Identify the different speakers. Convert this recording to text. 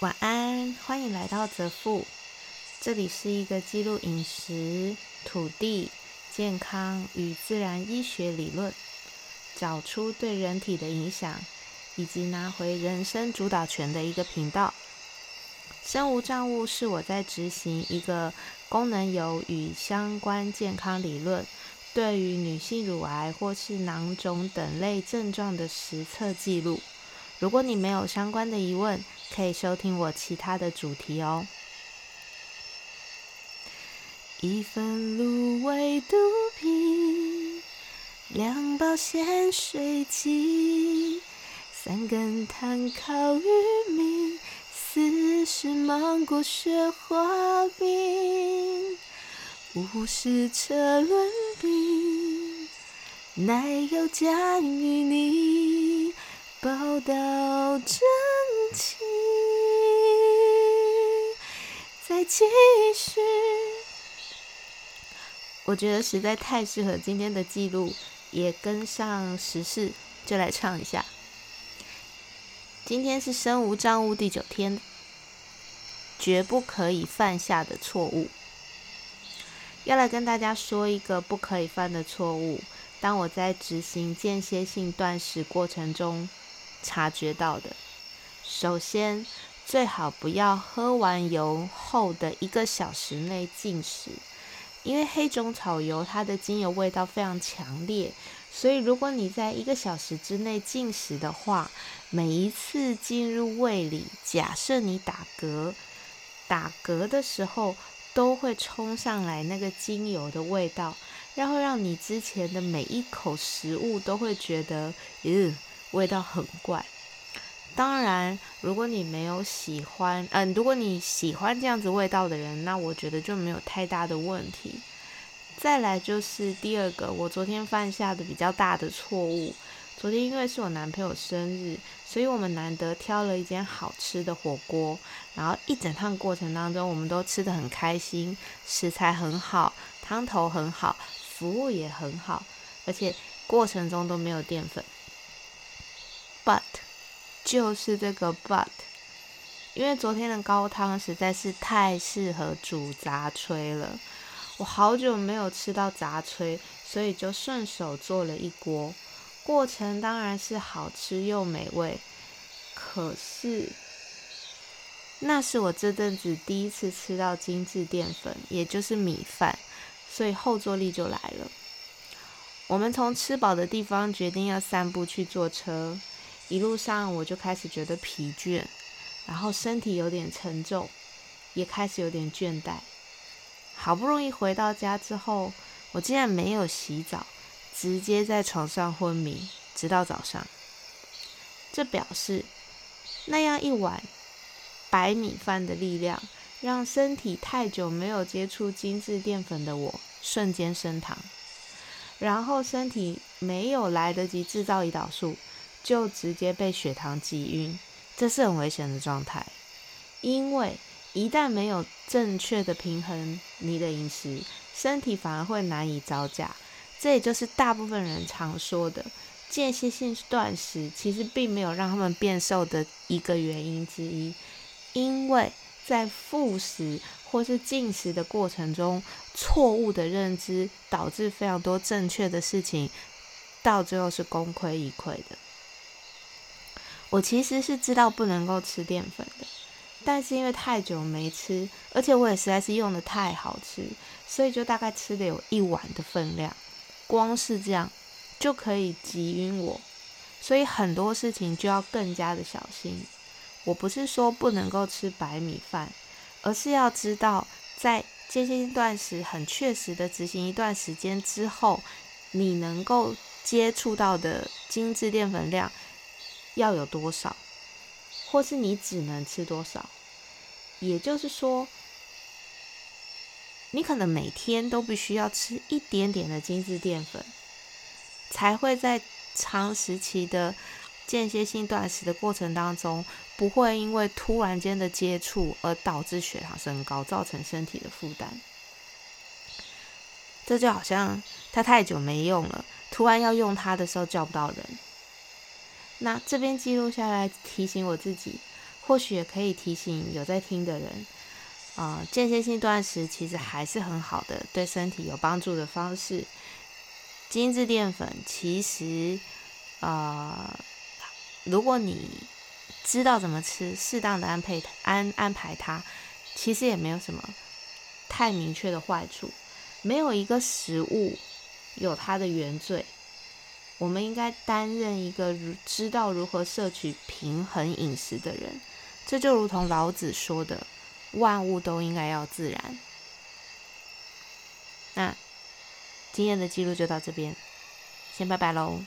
Speaker 1: 晚安，欢迎来到泽富。这里是一个记录饮食、土地、健康与自然医学理论，找出对人体的影响，以及拿回人生主导权的一个频道。身无障物是我在执行一个功能油与相关健康理论，对于女性乳癌或是囊肿等类症状的实测记录。如果你没有相关的疑问，可以收听我其他的主题哦。一份芦苇肚皮，两包咸水鸡，三根炭烤玉米，四十芒果雪花冰，五十车轮饼，奶油加芋泥。报道真情，再继续。我觉得实在太适合今天的记录，也跟上时事，就来唱一下。今天是身无障物第九天，绝不可以犯下的错误。要来跟大家说一个不可以犯的错误。当我在执行间歇性断食过程中。察觉到的，首先最好不要喝完油后的一个小时内进食，因为黑种草油它的精油味道非常强烈，所以如果你在一个小时之内进食的话，每一次进入胃里，假设你打嗝，打嗝的时候都会冲上来那个精油的味道，然后让你之前的每一口食物都会觉得，嗯。味道很怪，当然，如果你没有喜欢，嗯，如果你喜欢这样子味道的人，那我觉得就没有太大的问题。再来就是第二个，我昨天犯下的比较大的错误。昨天因为是我男朋友生日，所以我们难得挑了一间好吃的火锅，然后一整趟过程当中，我们都吃的很开心，食材很好，汤头很好，服务也很好，而且过程中都没有淀粉。But，就是这个 But，因为昨天的高汤实在是太适合煮杂炊了，我好久没有吃到杂炊，所以就顺手做了一锅。过程当然是好吃又美味，可是那是我这阵子第一次吃到精致淀粉，也就是米饭，所以后坐力就来了。我们从吃饱的地方决定要散步去坐车。一路上我就开始觉得疲倦，然后身体有点沉重，也开始有点倦怠。好不容易回到家之后，我竟然没有洗澡，直接在床上昏迷，直到早上。这表示那样一碗白米饭的力量，让身体太久没有接触精致淀粉的我瞬间升糖，然后身体没有来得及制造胰岛素。就直接被血糖击晕，这是很危险的状态。因为一旦没有正确的平衡你的饮食，身体反而会难以招架。这也就是大部分人常说的间歇性断食，其实并没有让他们变瘦的一个原因之一。因为在复食或是进食的过程中，错误的认知导致非常多正确的事情，到最后是功亏一篑的。我其实是知道不能够吃淀粉的，但是因为太久没吃，而且我也实在是用的太好吃，所以就大概吃的有一碗的分量，光是这样就可以急晕我，所以很多事情就要更加的小心。我不是说不能够吃白米饭，而是要知道在间歇断食很确实的执行一段时间之后，你能够接触到的精致淀粉量。要有多少，或是你只能吃多少？也就是说，你可能每天都必须要吃一点点的精致淀粉，才会在长时期的间歇性断食的过程当中，不会因为突然间的接触而导致血糖升高，造成身体的负担。这就好像他太久没用了，突然要用它的时候叫不到人。那这边记录下来，提醒我自己，或许也可以提醒有在听的人，啊，间歇性断食其实还是很好的，对身体有帮助的方式。精致淀粉其实，呃，如果你知道怎么吃，适当的安配安安排它，其实也没有什么太明确的坏处。没有一个食物有它的原罪。我们应该担任一个知道如何摄取平衡饮食的人。这就如同老子说的：“万物都应该要自然。”那今天的记录就到这边，先拜拜喽。